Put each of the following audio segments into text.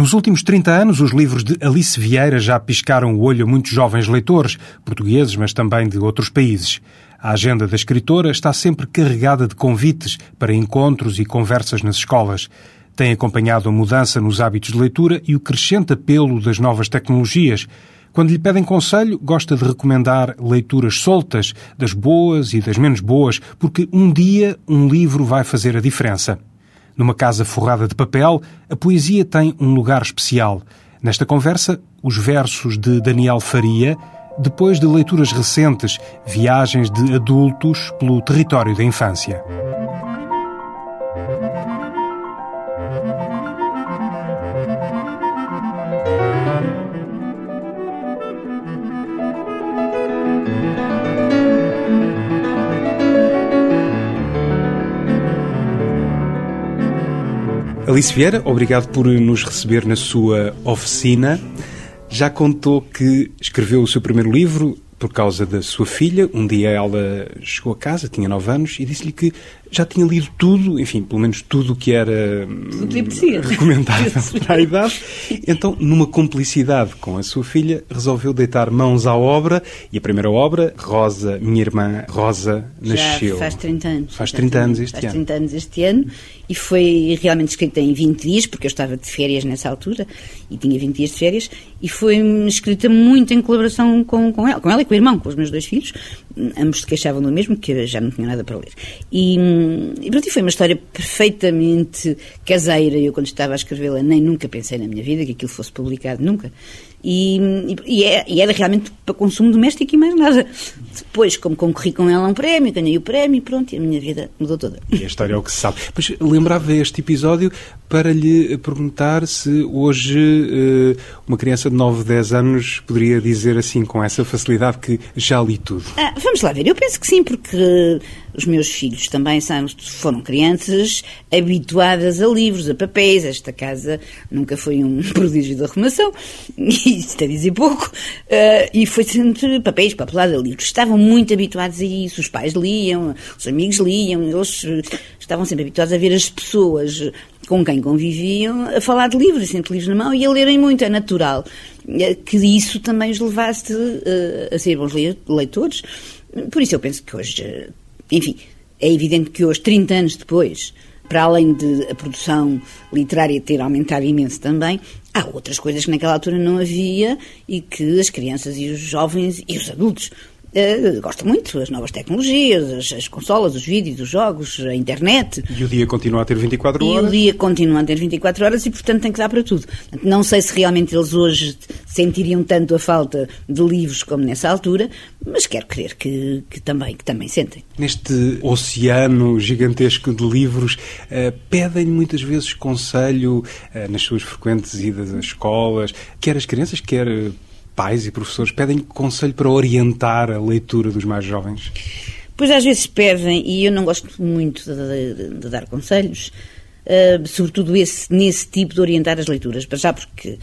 Nos últimos 30 anos, os livros de Alice Vieira já piscaram o olho a muitos jovens leitores, portugueses, mas também de outros países. A agenda da escritora está sempre carregada de convites para encontros e conversas nas escolas. Tem acompanhado a mudança nos hábitos de leitura e o crescente apelo das novas tecnologias. Quando lhe pedem conselho, gosta de recomendar leituras soltas, das boas e das menos boas, porque um dia um livro vai fazer a diferença. Numa casa forrada de papel, a poesia tem um lugar especial. Nesta conversa, os versos de Daniel Faria, depois de leituras recentes, viagens de adultos pelo território da infância. Alice Vieira, obrigado por nos receber na sua oficina. Já contou que escreveu o seu primeiro livro por causa da sua filha. Um dia ela chegou a casa, tinha 9 anos, e disse-lhe que já tinha lido tudo, enfim, pelo menos tudo o que era recomendável para a idade. Então, numa cumplicidade com a sua filha, resolveu deitar mãos à obra e a primeira obra, Rosa, minha irmã Rosa, nasceu. Já faz 30 anos. Faz 30 anos este faz ano. 30 anos este ano e foi realmente escrita em 20 dias, porque eu estava de férias nessa altura e tinha 20 dias de férias, e foi escrita muito em colaboração com, com ela, com ela e com o irmão, com os meus dois filhos. Ambos se queixavam do mesmo, que já não tinha nada para ler. E, e para ti foi uma história perfeitamente caseira. Eu, quando estava a escrevê-la, nem nunca pensei na minha vida que aquilo fosse publicado, nunca. E, e, é, e, era realmente para consumo doméstico e mais nada. Depois, como concorri com ela a um prémio, ganhei o prémio e pronto, e a minha vida mudou toda. E a história é o que se sabe. Mas lembrava este episódio para lhe perguntar se hoje eh, uma criança de 9, 10 anos poderia dizer assim com essa facilidade que já li tudo. Ah, vamos lá ver, eu penso que sim, porque os meus filhos também são, foram crianças habituadas a livros, a papéis. Esta casa nunca foi um prodígio da arrumação, está a dizer pouco, uh, e foi sempre papéis, papelada, livros. Estavam muito habituados a isso. Os pais liam, os amigos liam, eles estavam sempre habituados a ver as pessoas com quem conviviam a falar de livros, sempre livros na mão e a lerem muito. É natural que isso também os levasse uh, a ser bons leitores. Por isso eu penso que hoje enfim, é evidente que hoje, 30 anos depois, para além de a produção literária ter aumentado imenso também, há outras coisas que naquela altura não havia e que as crianças e os jovens e os adultos Uh, gosto muito, as novas tecnologias, as, as, consolas, os vídeos, os jogos, a internet. E o dia continua a ter 24 horas? E o dia continua a ter 24 horas e, portanto, tem que dar para tudo. Não sei se realmente eles hoje sentiriam tanto a falta de livros como nessa altura, mas quero crer que, que também, que também sentem. Neste oceano gigantesco de livros, uh, pedem muitas vezes conselho uh, nas suas frequentes idas às escolas, quer as crianças, quer pais e professores pedem conselho para orientar a leitura dos mais jovens? Pois às vezes pedem, e eu não gosto muito de, de, de dar conselhos, uh, sobretudo esse, nesse tipo de orientar as leituras, para já porque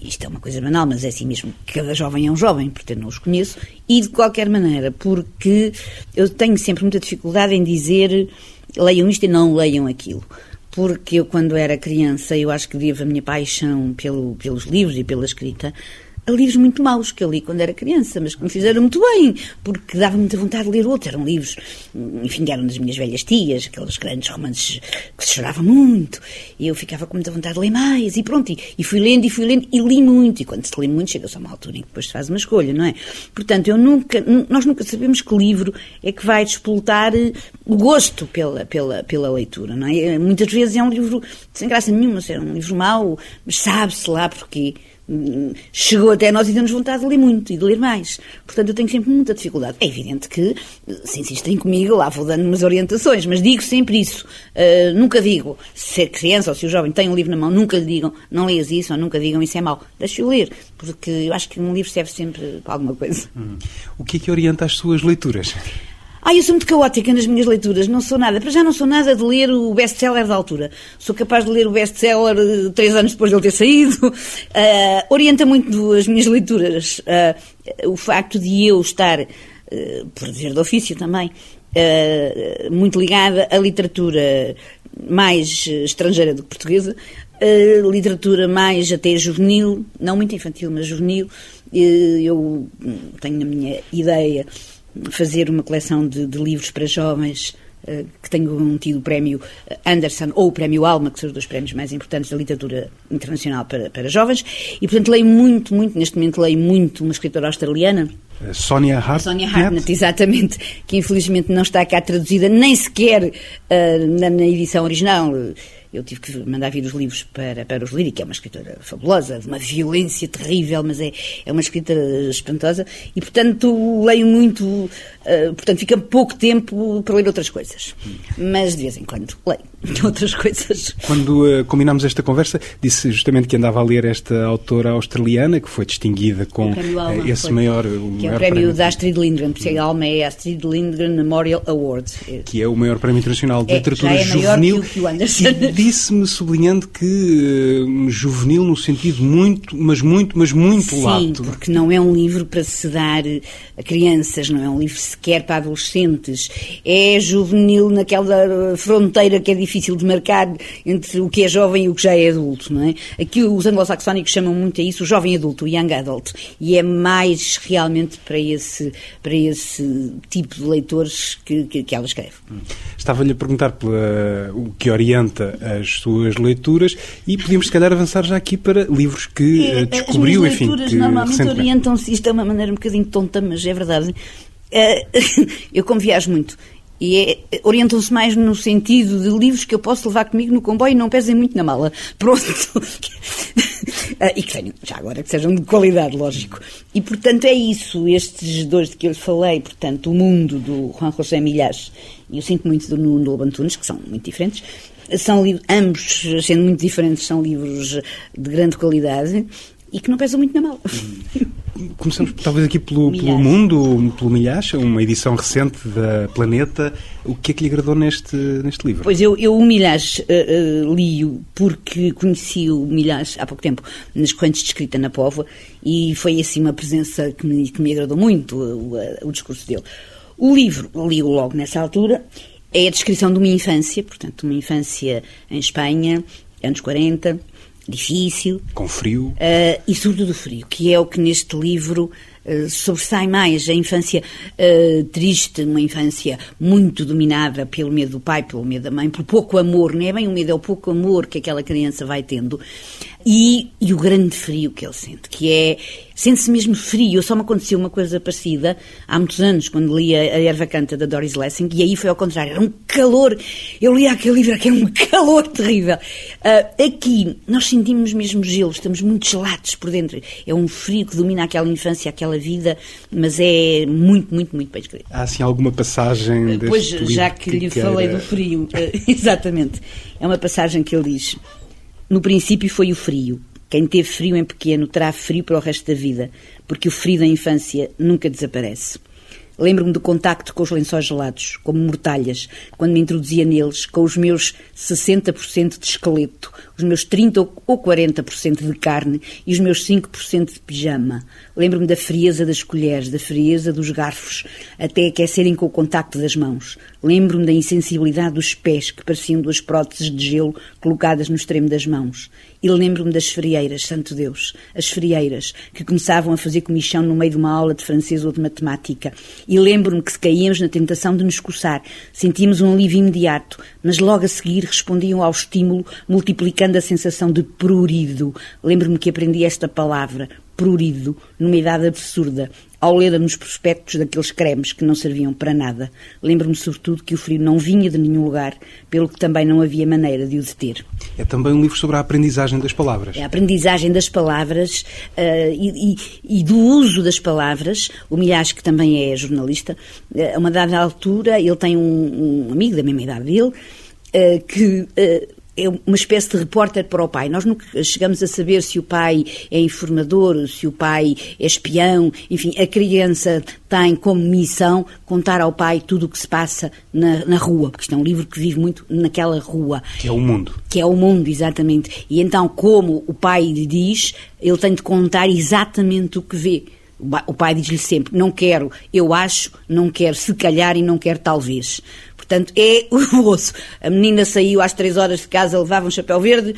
isto é uma coisa banal, mas é assim mesmo, cada jovem é um jovem, portanto não os conheço, e de qualquer maneira, porque eu tenho sempre muita dificuldade em dizer leiam isto e não leiam aquilo. Porque eu, quando era criança, eu acho que devo a minha paixão pelo, pelos livros e pela escrita a livros muito maus que eu li quando era criança, mas que me fizeram muito bem, porque dava muita vontade de ler outros. Eram livros, enfim, eram das minhas velhas tias, aqueles grandes romances que se chorava muito, e eu ficava com muita vontade de ler mais, e pronto, e, e fui lendo, e fui lendo, e li muito, e quando se lê muito chega-se a uma altura em que depois se faz uma escolha, não é? Portanto, eu nunca, nós nunca sabemos que livro é que vai despoltar eh, o gosto pela, pela, pela leitura, não é? Muitas vezes é um livro sem graça nenhuma, é um livro mau, mas sabe-se lá porquê chegou até nós e deu-nos vontade de ler muito e de ler mais. Portanto, eu tenho sempre muita dificuldade. É evidente que, se insistem comigo, lá vou dando umas orientações, mas digo sempre isso. Uh, nunca digo, se a criança ou se o jovem tem um livro na mão, nunca lhe digam, não leias isso ou nunca digam isso é mau. Deixe-o ler, porque eu acho que um livro serve sempre para alguma coisa. Hum. O que é que orienta as suas leituras? Ah, eu sou muito caótica nas minhas leituras, não sou nada. Para já não sou nada de ler o best-seller da altura. Sou capaz de ler o best-seller eh, três anos depois de ele ter saído. Uh, orienta muito as minhas leituras uh, o facto de eu estar, uh, por dizer de ofício também, muito ligada à literatura mais estrangeira do que portuguesa, literatura mais até juvenil, não muito infantil, mas juvenil. Eu tenho na minha ideia fazer uma coleção de, de livros para jovens uh, que tenham tido o prémio Anderson ou o prémio Alma, que são os dois prémios mais importantes da literatura internacional para, para jovens. E, portanto, leio muito, muito, neste momento leio muito uma escritora australiana, Sonia Hart Sonia Hartnett, exatamente, que infelizmente não está cá traduzida nem sequer uh, na, na, edição original. Eu tive que mandar vir os livros para, para os ler, que é uma escritora fabulosa, de uma violência terrível, mas é, é uma escritora espantosa. E, portanto, leio muito, uh, portanto, fica pouco tempo para ler outras coisas. Mas, de vez em quando, leio outras coisas. Quando uh, combinámos esta conversa, disse justamente que andava a ler esta autora australiana, que foi distinguida com Alma, esse foi, maior... O que é o prémio, prémio da Astrid Lindgren, porque a Alma é a Astrid Lindgren Memorial Award. Que é o maior prémio internacional de é, literatura é juvenil. Que o, que o Anderson disse-me sublinhando que uh, juvenil no sentido muito, mas muito, mas muito Sim, lato. porque não é um livro para se dar a crianças, não é um livro sequer para adolescentes. É juvenil naquela fronteira que é difícil de marcar entre o que é jovem e o que já é adulto, não é? Aqui os anglo-saxónicos chamam muito a isso o jovem adulto, o young adult, e é mais realmente para esse, para esse tipo de leitores que, que, que ela escreve. Estava-lhe a perguntar pela, o que orienta as suas leituras e podíamos, se calhar, avançar já aqui para livros que é, descobriu, as enfim. As leituras normalmente orientam-se, isto é uma maneira um bocadinho tonta, mas é verdade. Eh, eu como viajo muito e é, orientam-se mais no sentido de livros que eu posso levar comigo no comboio e não pesem muito na mala. Pronto. e que tenham, já agora, que sejam de qualidade, lógico. E, portanto, é isso. Estes dois de que eu lhe falei, portanto, O Mundo, do Juan José Milhas, e Eu Sinto Muito, do Nuno Lobantunes, que são muito diferentes, são ambos, sendo muito diferentes, são livros de grande qualidade e que não pesam muito na mala. Começamos talvez aqui pelo, pelo mundo, pelo Milhares, uma edição recente da Planeta. O que é que lhe agradou neste, neste livro? Pois eu, eu o Milhares uh, uh, li-o porque conheci o Milhares há pouco tempo nas correntes de escrita na Póvoa e foi assim uma presença que me, que me agradou muito, o, o, o discurso dele. O livro, li-o logo nessa altura, é a descrição de uma infância, portanto, uma infância em Espanha, anos 40, difícil. Com frio. Uh, e sobretudo frio, que é o que neste livro uh, sobressai mais. A infância uh, triste, uma infância muito dominada pelo medo do pai, pelo medo da mãe, pelo pouco amor, não é bem o medo, é o pouco amor que aquela criança vai tendo. E, e o grande frio que ele sente, que é sente-se mesmo frio. Só me aconteceu uma coisa parecida há muitos anos, quando li a, a Erva Canta da Doris Lessing, e aí foi ao contrário, era um calor. Eu li aquele livro, aquele é um calor terrível. Uh, aqui, nós sentimos mesmo gelo, estamos muito gelados por dentro. É um frio que domina aquela infância, aquela vida, mas é muito, muito, muito bem escrito. Há assim alguma passagem deste Pois, já que, que lhe queira... falei do frio, uh, exatamente. É uma passagem que ele diz. No princípio foi o frio, quem teve frio em pequeno terá frio para o resto da vida, porque o frio da infância nunca desaparece. Lembro-me do contacto com os lençóis gelados, como mortalhas, quando me introduzia neles, com os meus 60% de esqueleto, os meus 30% ou 40% de carne e os meus 5% de pijama. Lembro-me da frieza das colheres, da frieza dos garfos, até aquecerem com o contacto das mãos. Lembro-me da insensibilidade dos pés, que pareciam duas próteses de gelo colocadas no extremo das mãos. E lembro-me das frieiras, santo Deus, as frieiras, que começavam a fazer comichão no meio de uma aula de francês ou de matemática. E lembro-me que se caíamos na tentação de nos coçar, sentíamos um alívio imediato, mas logo a seguir respondiam ao estímulo, multiplicando a sensação de prurido. Lembro-me que aprendi esta palavra, prurido, numa idade absurda, ao ler nos prospectos daqueles cremes que não serviam para nada. Lembro-me, sobretudo, que o frio não vinha de nenhum lugar, pelo que também não havia maneira de o deter. É também um livro sobre a aprendizagem das palavras. É a aprendizagem das palavras uh, e, e, e, do uso das palavras. O Milhas, que também é jornalista, uh, a uma dada altura, ele tem um, um amigo da mesma idade dele, uh, que é uma espécie de repórter para o pai. Nós nunca chegamos a saber se o pai é informador, se o pai é espião, enfim, a criança tem como missão contar ao pai tudo o que se passa na, na, rua, porque isto é um livro que vive muito naquela rua. Que é o mundo. Que é o mundo, exatamente. E então, como o pai lhe diz, ele tem de contar exatamente o que vê. O pai diz-lhe sempre: não quero, eu acho, não quero, se calhar e não quero, talvez. Portanto, é o osso. A menina saiu às três horas de casa, levava um chapéu verde,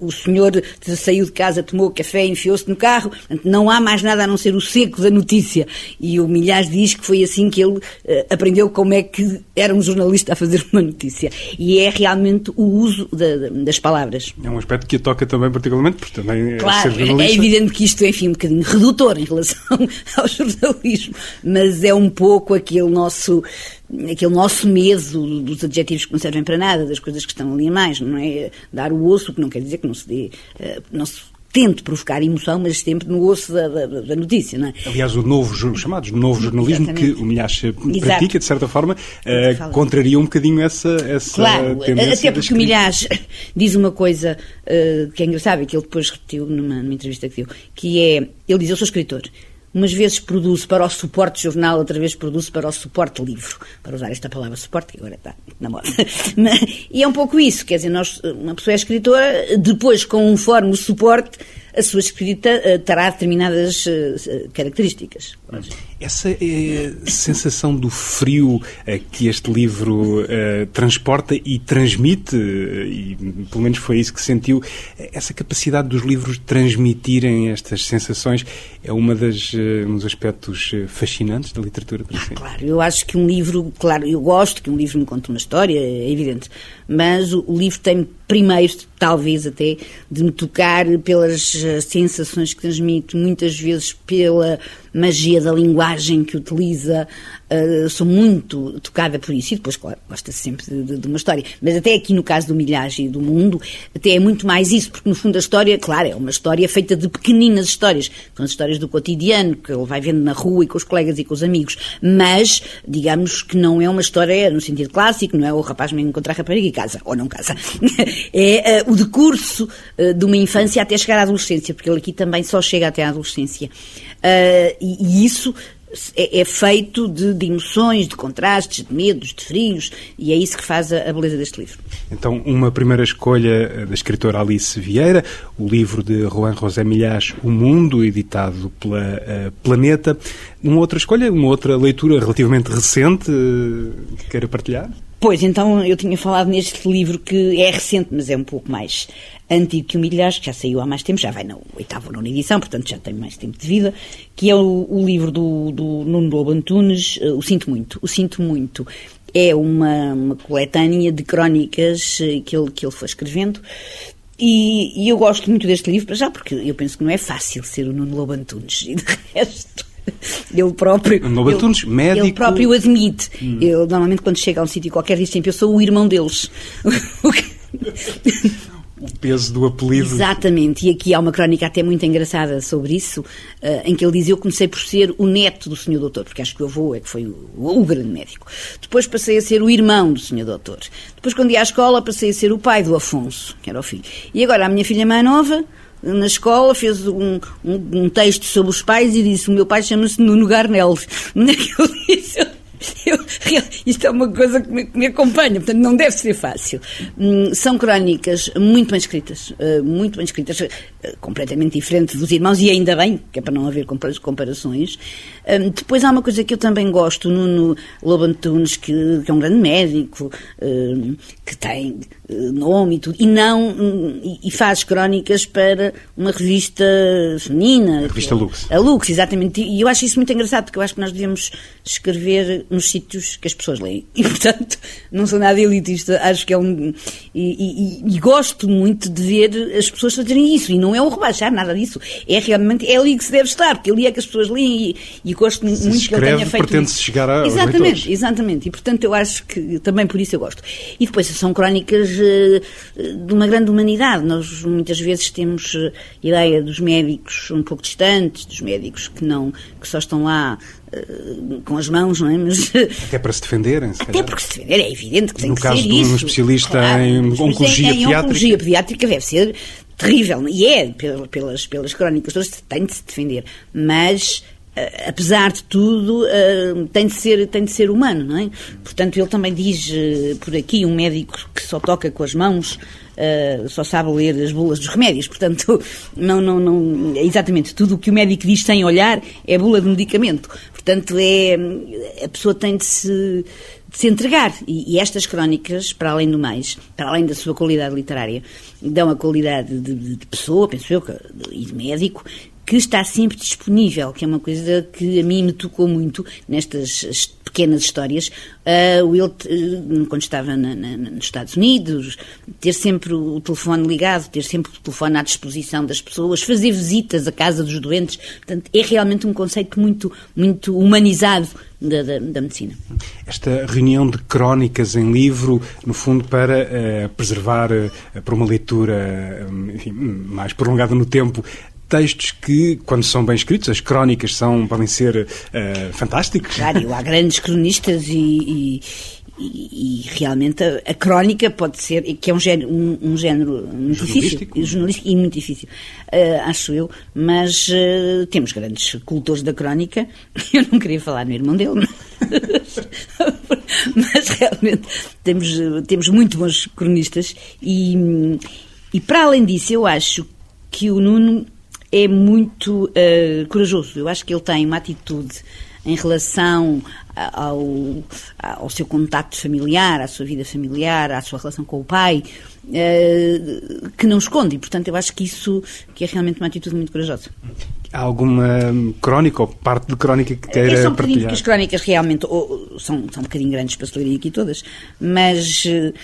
o senhor saiu de casa, tomou café, enfiou-se no carro. Portanto, não há mais nada a não ser o seco da notícia. E o Milhares diz que foi assim que ele uh, aprendeu como é que era um jornalista a fazer uma notícia. E é realmente o uso da, das palavras. É um aspecto que a toca também particularmente, porque também claro, é ser jornalista. É evidente que isto é, enfim, um bocadinho redutor em relação ao jornalismo, mas é um pouco aquele nosso aquele nosso medo dos adjetivos que não servem para nada, das coisas que estão ali a mais, não é? Dar o osso, que não quer dizer que não se dê, uh, não se tente provocar emoção, mas sempre no osso da, da, da notícia, não é? Aliás, o novo, chamados novo jornalismo, Exatamente. que o Milhares pratica, de certa forma, uh, contraria um bocadinho essa, essa claro, até porque o Milhares diz uma coisa uh, que é engraçada, que ele depois repetiu numa, numa entrevista que deu, que é, ele diz, eu sou escritor, umas vezes produzo para o suporte jornal, outra vez produzo para o suporte livro, para usar esta palavra suporte, que agora está na moda. e é um pouco isso, quer dizer, nós, uma pessoa é escritora, depois, conforme o suporte, a sua escrita uh, terá determinadas uh, características. Essa é sensação do frio uh, que este livro transporta e transmite, e pelo menos foi isso que sentiu, essa capacidade dos livros transmitirem estas sensações é uma das, um dos aspectos fascinantes da literatura. Por ah, claro, eu acho que um livro, claro, eu gosto que um livro me conte uma história, é evidente, mas o, o livro tem primeiro, talvez até, de me tocar pelas sensações que transmite, muitas vezes pela magia da linguagem que utiliza, uh, sou muito tocada por isso. E depois, claro, gosta sempre de, de, uma história. Mas até aqui no caso do Milhagem e do Mundo, até é muito mais isso, porque no fundo a história, claro, é uma história feita de pequeninas histórias. São as histórias do cotidiano, que ele vai vendo na rua e com os colegas e com os amigos. Mas, digamos que não é uma história no sentido clássico, não é o rapaz me encontrar a rapariga e casa, ou não casa. é uh, o decurso uh, de uma infância até chegar à adolescência, porque ele aqui também só chega até à adolescência. Uh, e, e, isso é, é feito de, de, emoções, de contrastes, de medos, de frios, e é isso que faz a, a, beleza deste livro. Então, uma primeira escolha eh, da escritora Alice Vieira, o livro de Juan José Milhas, O Mundo, editado pela uh, Planeta. Uma outra escolha, uma outra leitura relativamente recente uh, que queira partilhar? Pois, então eu tinha falado neste livro que é recente, mas é um pouco mais antigo que o Milhares, que já saiu há mais tempo, já vai na oitava ou nona edição, portanto já tem mais tempo de vida, que é o, o livro do, do Nuno Lobo Antunes, uh, O Sinto Muito. O Sinto Muito é uma, uma coletânea de crónicas uh, que, ele, que ele foi escrevendo, e, e, eu gosto muito deste livro, já porque eu penso que não é fácil ser o Nuno Lobo Antunes, e de resto ele próprio. ele, médico. Ele próprio admite. Hum. Ele, normalmente, quando chega a um sítio qualquer, diz sempre: Eu sou o irmão deles. o peso do apelido. Exatamente, e aqui há uma crónica até muito engraçada sobre isso, uh, em que ele diz: Eu comecei por ser o neto do senhor doutor, porque acho que o avô é que foi o, o, grande médico. Depois passei a ser o irmão do senhor doutor. Depois, quando ia à escola, passei a ser o pai do Afonso, que era o filho. E agora a minha filha mais nova na escola, fez um, um, um, texto sobre os pais e disse: O meu pai chama-se Nuno Garnel. Não que eu disse? Eu, isto é uma coisa que me, que me, acompanha, portanto não deve ser fácil. Hum, são crónicas muito bem escritas, uh, muito bem escritas, uh, completamente diferente dos irmãos, e ainda bem, que é para não haver comparações. Um, depois há uma coisa que eu também gosto, Nuno Lobo Antunes, que, que é um grande médico, uh, que tem uh, nome e tudo, e não um, e faz crónicas para uma revista feminina. A revista Lux. A Lux, exatamente. E eu acho isso muito engraçado, porque eu acho que nós devemos escrever nos sítios que as pessoas leem. E, portanto, não sou nada elitista, acho que é um. E, e, e gosto muito de ver as pessoas fazerem isso, e não é o rebaixar nada disso, é realmente é ali que se deve estar, porque ali é que as pessoas leem e, gosto muito que ele tenha feito. pretende-se chegar a Exatamente, leitores. exatamente. E portanto eu acho que também por isso eu gosto. E depois são crónicas uh, de uma grande humanidade. Nós muitas vezes temos uh, ideia dos médicos um pouco distantes, dos médicos que não, que só estão lá com as mãos, não é? Mas, Até para se defenderem. Se Até calhar. porque se defender, é evidente que tem no que ser isso. No caso de um especialista claro, em oncologia em, em pediátrica. oncologia pediátrica deve ser terrível. E é, pelas, pelas crónicas todas, tem de se defender. Mas Uh, apesar de tudo, uh, tem, de ser, tem de ser humano, não é? Portanto, ele também diz por aqui, um médico que só toca com as mãos, só sabe ler as bulas dos remédios. Portanto, não, não, não, exatamente, tudo o que o médico diz sem olhar é bula de medicamento. Portanto, é, a pessoa tem de se de se entregar. E, e, estas crónicas, para além do mais, para além da sua qualidade literária, dão a qualidade de, de, de pessoa, penso eu, e de médico, que está sempre disponível, que é uma coisa que a mim me tocou muito nestas pequenas histórias. Uh, ele, uh, quando estava na, na, nos Estados Unidos, ter sempre o telefone ligado, ter sempre o telefone à disposição das pessoas, fazer visitas à casa dos doentes. Portanto, é realmente um conceito muito, muito humanizado da, da, da, medicina. Esta reunião de crónicas em livro, no fundo, para uh, preservar, uh, para uma leitura enfim, mais prolongada no tempo, textos que, quando são bem escritos, as crónicas são, podem ser uh, fantásticos. Claro, há grandes cronistas e, e, e, e realmente a, a, crónica pode ser, que é um género, um, um género muito difícil, jornalístico e muito difícil, uh, acho eu, mas uh, temos grandes cultores da crónica, eu não queria falar no irmão dele, mas, mas realmente temos, temos muito bons cronistas. E, e para além disso eu acho que o Nuno é muito uh, corajoso. Eu acho que ele tem uma atitude em relação ao, ao seu contacto familiar, à sua vida familiar, à sua relação com o pai, uh, que não esconde. E, portanto, eu acho que isso que é realmente uma atitude muito corajosa. Há alguma crónica ou parte de crónica que queira é só um partilhar? as crónicas realmente ou, são, são um bocadinho grandes para se lerem aqui todas, mas uh,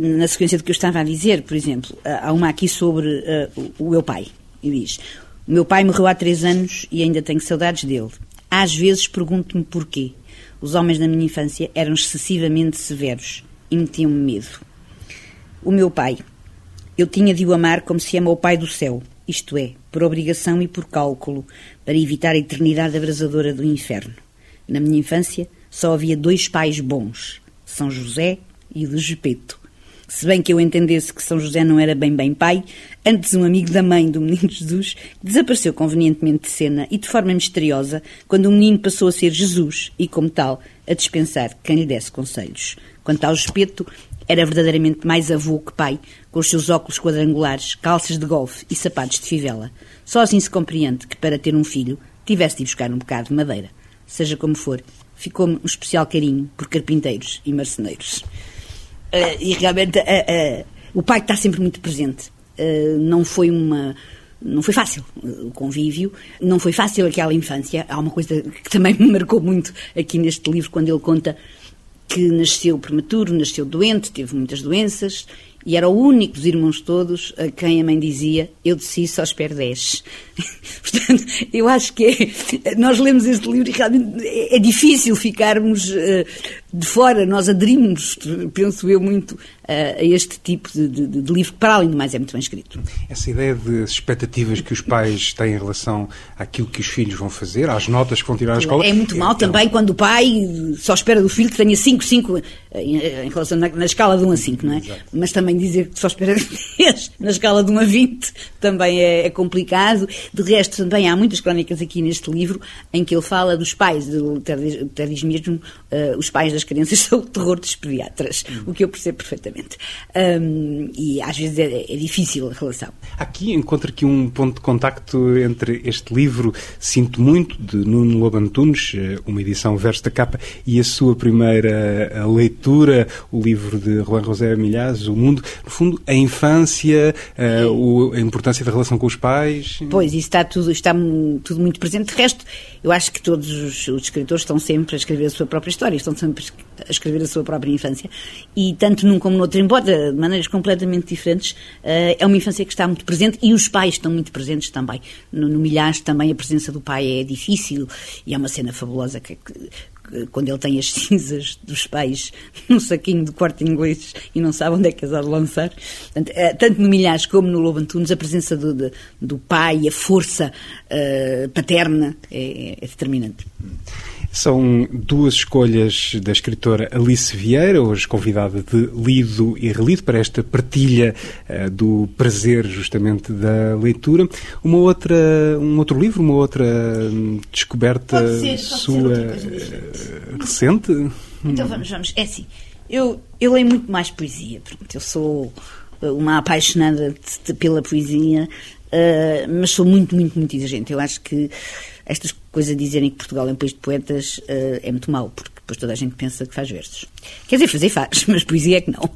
na sequência do que eu estava a dizer, por exemplo, há uma aqui sobre uh, o meu pai, e diz: O meu pai morreu há três anos e ainda tenho saudades dele. Às vezes pergunto-me porquê. Os homens da minha infância eram excessivamente severos e metiam-me medo. O meu pai. Eu tinha de o amar como se ama o Pai do céu, isto é, por obrigação e por cálculo, para evitar a eternidade abrasadora do inferno. Na minha infância só havia dois pais bons, São José e o do Gepeto. Se bem que eu entendesse que São José não era bem bem pai, antes um amigo da mãe do menino Jesus desapareceu convenientemente de cena e de forma misteriosa quando o menino passou a ser Jesus e, como tal, a dispensar quem lhe desse conselhos. Quanto ao espeto, era verdadeiramente mais avô que pai, com os seus óculos quadrangulares, calças de golfe e sapatos de fivela. Só assim se compreende que, para ter um filho, tivesse de buscar um bocado de madeira. Seja como for, ficou-me um especial carinho por carpinteiros e marceneiros. Uh, e realmente uh, uh, o pai está sempre muito presente. não foi uma. Não foi fácil o convívio, não foi fácil aquela infância. Há uma coisa que também me marcou muito aqui neste livro, quando ele conta que nasceu prematuro, nasceu doente, teve muitas doenças e era o único dos irmãos todos a quem a mãe dizia: Eu desci só espero 10. Portanto, eu acho que é, nós lemos este livro e realmente é, é difícil ficarmos uh, de fora. Nós aderimos, penso eu, muito a este tipo de, de, de, livro, que para além do mais é muito bem escrito. Essa ideia de expectativas que os pais têm em relação àquilo que os filhos vão fazer, às notas que vão tirar à escola. É muito mal é, também é... quando o pai só espera do filho que tenha 5, 5 em, em relação na, na, escala de 1 a 5, não é? Exato. Mas também dizer que só espera 10 na escala de 1 a 20 também é, é complicado. De resto, também há muitas crónicas aqui neste livro em que ele fala dos pais, até diz mesmo, uh, os pais das crianças são o terror dos pediatras, o que eu percebo perfeitamente. Um, e às vezes é, é, difícil a relação. Aqui encontro aqui um ponto de contacto entre este livro, Sinto Muito, de Nuno Lobo Antunes, eh, uma edição verso da capa, e a sua primeira eh, leitura, o livro de Juan José Milhaz, O Mundo. No fundo, a infância, uh, a importância da relação com os pais. Pois, isso está tudo tudo, está tudo muito presente. De resto, eu acho que todos os, os, escritores estão sempre a escrever a sua própria história, estão sempre a escrever a sua própria infância. E tanto num como no outro, embora de maneiras completamente diferentes, uh, é uma infância que está muito presente e os pais estão muito presentes também. No, no Milhares também a presença do pai é difícil e é uma cena fabulosa que, que quando ele tem as cinzas dos pais num saquinho do quarto inglês e não sabe onde é que as há de lançar. Portanto, eh, tanto no Milhares como no Lobo Antunes, a presença do, de, do pai, a força uh, paterna é, é determinante. São duas escolhas da escritora Alice Vieira, hoje convidada de Lido e Relido, para esta partilha uh, do prazer justamente da leitura. Uma outra, um outro livro, uma outra hum, descoberta pode ser, pode sua uh, recente? Então vamos, vamos. É assim, eu, eu leio muito mais poesia. Pronto, eu sou uma apaixonada de, de, pela poesia, uh, mas sou muito, muito, muito exigente. Eu acho que estas coisas de dizerem que Portugal é um país de poetas uh, é muito mau, porque depois toda a gente pensa que faz versos. Quer dizer, fazer faz, mas poesia é que não.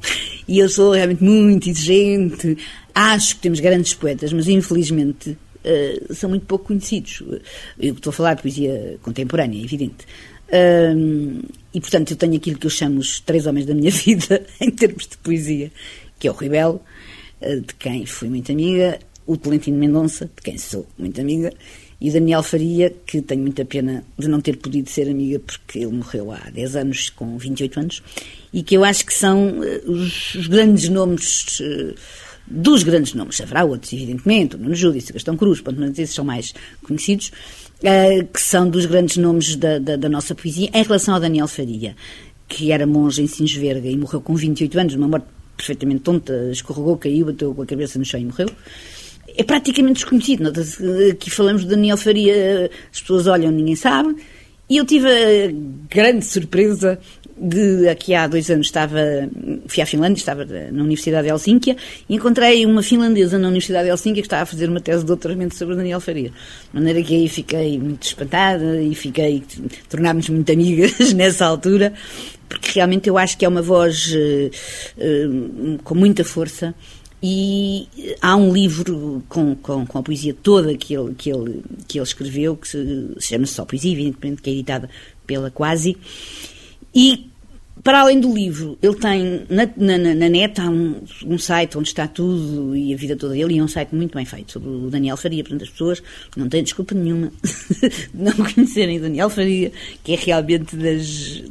E eu sou realmente muito exigente, acho que temos grandes poetas, mas infelizmente uh, são muito pouco conhecidos. Eu estou a falar de poesia contemporânea, é evidente. E, portanto, eu tenho aquilo que eu chamo os três homens da minha vida, em termos de poesia, que é o uh, de quem fui muito amiga, o Tolentino Mendonça, de quem sou muito amiga, e Daniel Faria, que tenho muita pena de não ter podido ser amiga porque ele morreu há 10 anos, com 28 anos, e que eu acho que são uh, os, grandes nomes, uh, dos grandes nomes. Haverá outros, evidentemente, o Nuno Júdice, o Gastão Cruz, mas esses são mais conhecidos, uh, que são dos grandes nomes da, da, da, nossa poesia, em relação ao Daniel Faria, que era monge em Sines Verga e morreu com 28 anos, numa morte perfeitamente tonta, escorregou, caiu, bateu com a cabeça no chão e morreu é praticamente desconhecido. Aqui falamos de Daniel Faria, as pessoas olham, ninguém sabe. E eu tive a grande surpresa de aqui há dois anos estava, fui à Finlândia, estava na Universidade de Helsínquia e encontrei uma finlandesa na Universidade de Helsínquia que estava a fazer uma tese de doutoramento sobre Daniel Faria. De maneira que aí fiquei muito espantada e fiquei, tornámos muito amigas nessa altura, porque realmente eu acho que é uma voz uh, uh, com muita força e há um livro com, com, com, a poesia toda que ele, que ele, que ele escreveu, que se, chama Só Poesia, evidentemente, que é editada pela Quasi. E, para além do livro, ele tem, na, na, na net, há um, um, site onde está tudo e a vida toda dele, e é um site muito bem feito, sobre o Daniel Faria. Portanto, as pessoas não têm desculpa nenhuma de não conhecerem Daniel Faria, que é realmente das,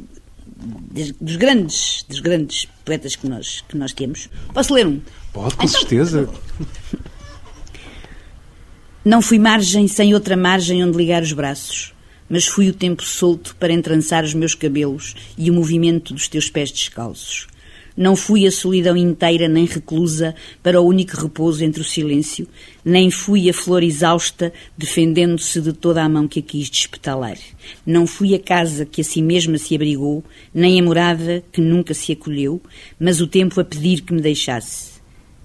dos grandes, dos grandes poetas que nós, que nós temos. Posso ler um? Pode, com então, certeza. Não fui margem sem outra margem onde ligar os braços, mas fui o tempo solto para entrançar os meus cabelos e o movimento dos teus pés descalços. Não fui a solidão inteira nem reclusa para o único repouso entre o silêncio, nem fui a flor exausta defendendo-se de toda a mão que a quis despetalar. Não fui a casa que a si mesma se abrigou, nem a morada que nunca se acolheu, mas o tempo a pedir que me deixasse.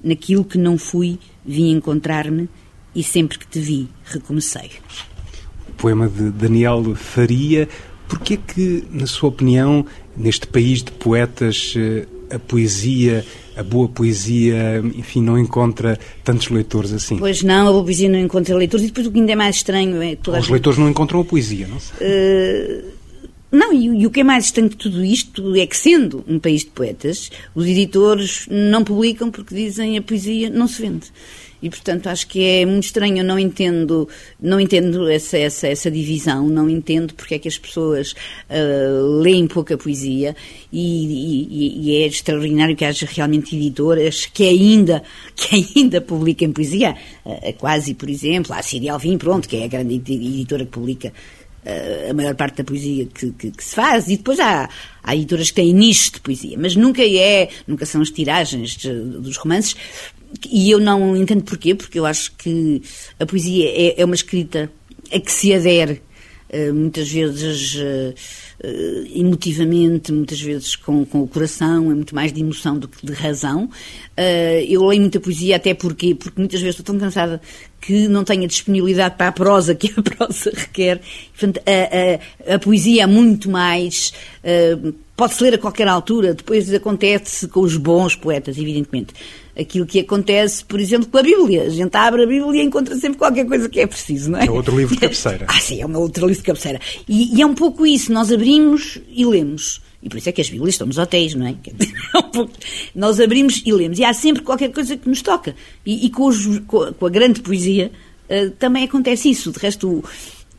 Naquilo que não fui, vim encontrar-me e sempre que te vi, recomecei. O poema de Daniel Faria. Porquê que, na sua opinião, neste país de poetas, eh, a poesia, a boa poesia, enfim, não encontra tantos leitores assim? Pois não, a boa poesia não encontra leitores. E depois o que ainda é mais estranho é... Os gente... leitores não encontram a poesia, não sei. Uh não, e, e, o que é mais estranho de tudo isto é que, sendo um país de poetas, os editores não publicam porque dizem a poesia não se vende. E, portanto, acho que é muito estranho. Eu não entendo, não entendo essa, essa, essa divisão, não entendo porque é que as pessoas uh, leem pouca poesia e, e, e, é extraordinário que haja realmente editoras que ainda, que ainda publiquem poesia. Uh, quase, por exemplo, a Síria Alvim, pronto, que é a grande editora que publica a maior parte da poesia que, que, que, se faz, e depois há, há editoras que têm nicho de poesia, mas nunca é, nunca são as tiragens de, dos romances, e eu não entendo porquê, porque eu acho que a poesia é, é uma escrita a que se adere muitas vezes uh, uh, emotivamente, muitas vezes com, com, o coração, é muito mais de emoção do que de razão. eu leio muita poesia até porque, porque muitas vezes estou tão cansada que não tenha disponibilidade para a prosa que a prosa requer. Portanto, a, a, a poesia é muito mais. Pode-se ler a qualquer altura, depois acontece com os bons poetas, evidentemente. Aquilo que acontece, por exemplo, com a Bíblia. A gente abre a Bíblia e encontra sempre qualquer coisa que é preciso, não é? É outro livro de cabeceira. ah, sim, é um outro livro de cabeceira. E, e é um pouco isso, nós abrimos e lemos. E por isso é que as Bíblias estão nos hotéis, não é? Nós abrimos e lemos. E há sempre qualquer coisa que nos toca. E, e com, os, com, a grande poesia uh, também acontece isso. De resto,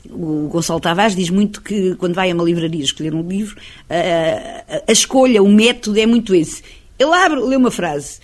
o, o Gonçalo Tavares diz muito que quando vai a uma livraria escolher um livro, uh, a escolha, o método é muito esse. Ele abre, lê uma frase,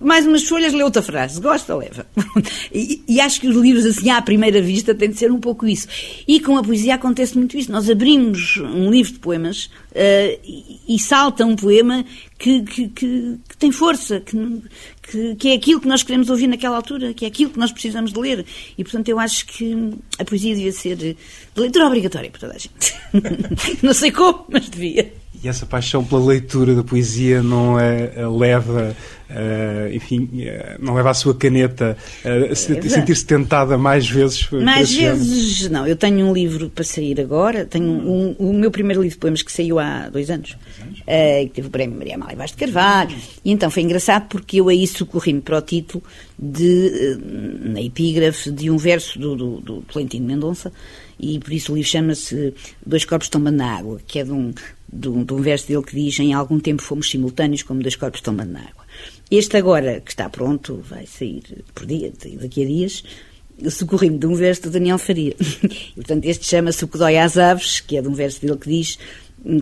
mais umas folhas, lê outra frase. Gosta, leva. e, e, acho que os livros, assim, à primeira vista, têm de ser um pouco isso. E com a poesia acontece muito isso. Nós abrimos um livro de poemas uh, e, e, salta um poema que, que, que, que tem força, que, que, é aquilo que nós queremos ouvir naquela altura, que é aquilo que nós precisamos de ler. E, portanto, eu acho que a poesia devia ser de leitura obrigatória para toda a gente. Não sei como, mas devia. E essa paixão pela leitura da poesia não é, leva uh, enfim, uh, não leva a sua caneta a sentir-se tentada mais vezes? Mais vezes, não. Eu tenho um livro para sair agora, tenho um, o meu primeiro livro de poemas que saiu há dois anos, uh, que teve o prémio Maria Amália Vaz de Carvalho, e então foi engraçado porque eu aí socorri-me para o título de, na epígrafe de um verso do, do, do Tolentino Mendonça, e por isso o livro chama-se Dois Corpos Tombando na Água, que é de um, de um, de um verso dele que diz: Em algum tempo fomos simultâneos como dois corpos tombando na água. Este agora, que está pronto, vai sair por dia, daqui a dias, socorri-me de um verso do Daniel Faria. e, portanto, este chama-se O que dói às aves, que é de um verso dele que diz: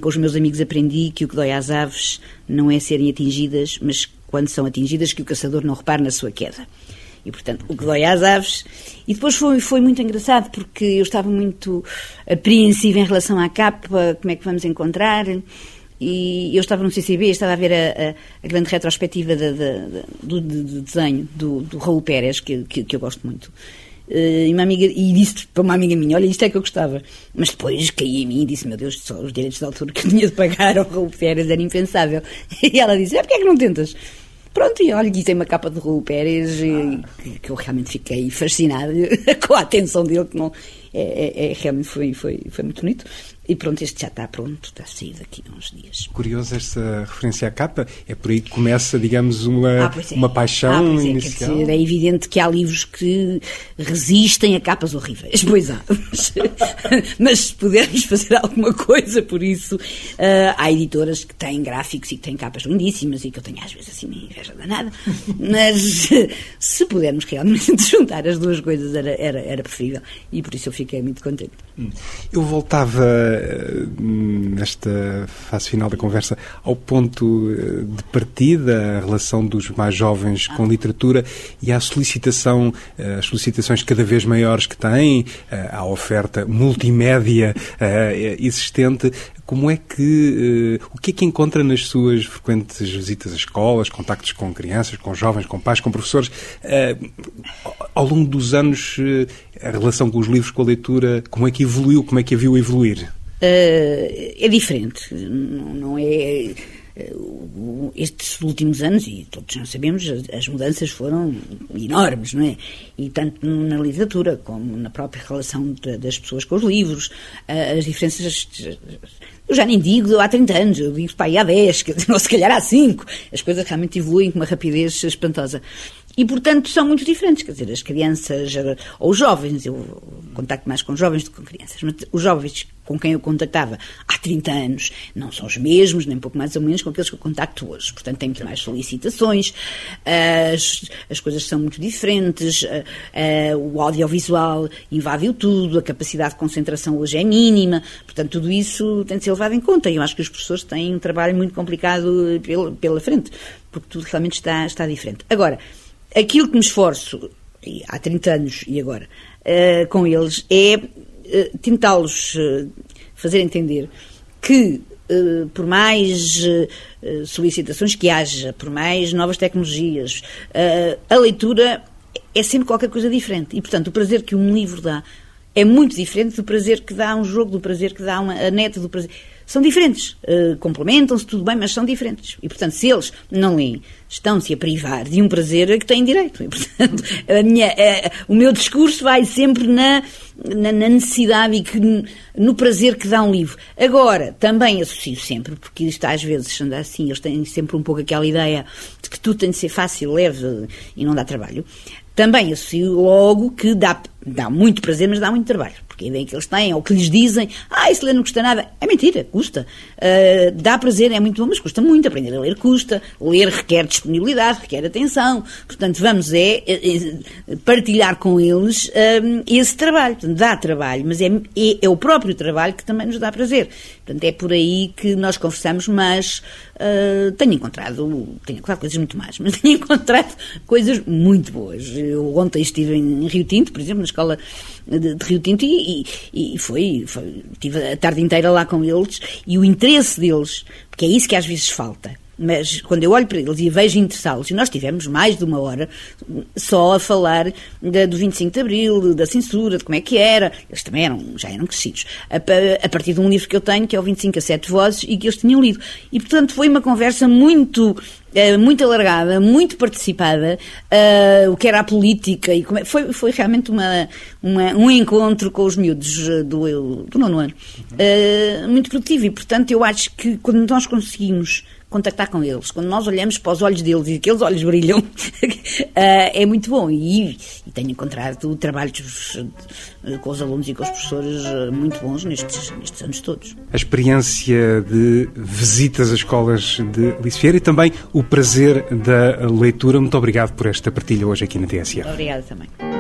Com os meus amigos aprendi que o que dói às aves não é serem atingidas, mas quando são atingidas, que o caçador não repare na sua queda. E, portanto, o que dói às aves. E depois foi, foi muito engraçado, porque eu estava muito apreensiva em relação à capa, como é que vamos encontrar. E eu estava no CCB, estava a ver a, a, grande retrospectiva de, de, de, de, desenho do, do Raul Pérez, que, que, que eu gosto muito. Uh, e, amiga, e disse para uma amiga minha: Olha, isto é que eu gostava. Mas depois caí em mim e disse: Meu Deus, só os direitos de autor que eu tinha de pagar ao Raul Pérez era impensável. E ela disse: É, porque é que não tentas? Pronto, e olha, tem uma capa de Raul Pérez ah. que, que eu realmente fiquei fascinada com a atenção dele, que não, é, é, é, realmente foi, foi, foi muito bonito. E pronto, este já está pronto, está a sair daqui a uns dias. Curiosa esta referência à capa, é por aí que começa, digamos, uma, ah, é. uma paixão ah, é, inicial. Dizer, é evidente que há livros que resistem a capas horríveis, pois há. Mas, se pudermos fazer alguma coisa por isso, uh, há editoras que têm gráficos e que têm capas lindíssimas e que eu tenho às vezes assim uma inveja danada, mas se pudermos realmente juntar as duas coisas era, era, era preferível e por isso eu fiquei muito contente. Eu voltava nesta fase final da conversa ao ponto eh, de partida, a relação dos mais jovens com a literatura e à solicitação, eh, as solicitações cada vez maiores que têm, à oferta multimédia existente. Como é que, o que é que encontra nas suas frequentes visitas a escolas, contactos com crianças, com jovens, com pais, com professores? Ao longo dos anos, a relação com os livros, com a leitura, como é que evoluiu, como é que a viu evoluir? Uh, é diferente, não, não é eh, estes últimos anos, e todos nós sabemos, as mudanças foram enormes, não é? E tanto na literatura como na própria relação das pessoas com os livros, eh, as diferenças. Eu já nem digo há 30 anos, eu digo para aí há 10, ou se calhar há 5. As coisas realmente evoluem com uma rapidez espantosa. E, portanto, são muito diferentes. Quer dizer, as crianças, ou os jovens, eu contacto mais com jovens do que com crianças, mas os jovens com quem eu contactava há 30 anos não são os mesmos, nem pouco mais ou menos com aqueles que eu contacto hoje. Portanto, tem muito mais solicitações, as, as coisas são muito diferentes, o audiovisual invadiu tudo, a capacidade de concentração hoje é mínima, portanto, tudo isso tem de ser levado em conta. E eu acho que os professores têm um trabalho muito complicado pela, pela frente, porque tudo realmente está, está diferente. Agora, aquilo que me esforço, há 30 anos e agora, uh, com eles, é uh, tentá-los uh, fazer entender que, por mais solicitações que haja, por mais novas tecnologias, a leitura é sempre qualquer coisa diferente. E, portanto, o prazer que um livro dá é muito diferente do prazer que dá um jogo, do prazer que dá uma, a net, do prazer são diferentes. Uh, Complementam-se, tudo bem, mas são diferentes. E, portanto, se eles não leem, estão-se a privar de um prazer a que têm direito. E, portanto, a minha, o meu discurso vai sempre na, na, na, necessidade e que, no prazer que dá um livro. Agora, também associo sempre, porque isto às vezes anda assim, eles têm sempre um pouco aquela ideia de que tudo tem de ser fácil, leve e não dá trabalho. Também associo logo que dá, dá muito prazer, mas dá muito trabalho porque a ideia que eles têm, ou que lhes dizem, ah, isso ler não custa nada. É mentira, custa. Uh, dá prazer, é muito bom, mas custa muito. Aprender a ler custa. Ler requer disponibilidade, requer atenção. Portanto, vamos é, é, é partilhar com eles um, esse trabalho. Portanto, dá trabalho, mas é, é, é, o próprio trabalho que também nos dá prazer. Portanto, é por aí que nós conversamos, mas uh, tenho encontrado, tenho encontrado coisas muito más, mas tenho encontrado coisas muito boas. Eu ontem estive em Rio Tinto, por exemplo, na escola de, de Rio Tinto e, e, e foi, foi, tive a tarde inteira lá com eles e o interesse deles, porque é isso que às vezes falta, mas quando eu olho para eles e vejo interessá-los, e nós tivemos mais de uma hora só a falar do 25 de Abril, da censura, de como é que era, eles também eram, já eram crescidos, a, a partir de um livro que eu tenho, que é o 25 a 7 Vozes, e que eles tinham lido. E, portanto, foi uma conversa muito eh, muito alargada, muito participada, uh, o que era a política, e é, foi, foi realmente uma, uma, um encontro com os miúdos eh, do, do nono ano, uh, muito produtivo, e portanto eu acho que quando nós conseguimos contactar com eles. Quando nós olhamos para os olhos deles e aqueles olhos brilham, é muito bom. E, e, tenho encontrado trabalhos com os alunos e com os professores muito bons nestes, nestes anos todos. A experiência de visitas às escolas de Lisfeira e também o prazer da leitura. Muito obrigado por esta partilha hoje aqui na TSF. Obrigada também.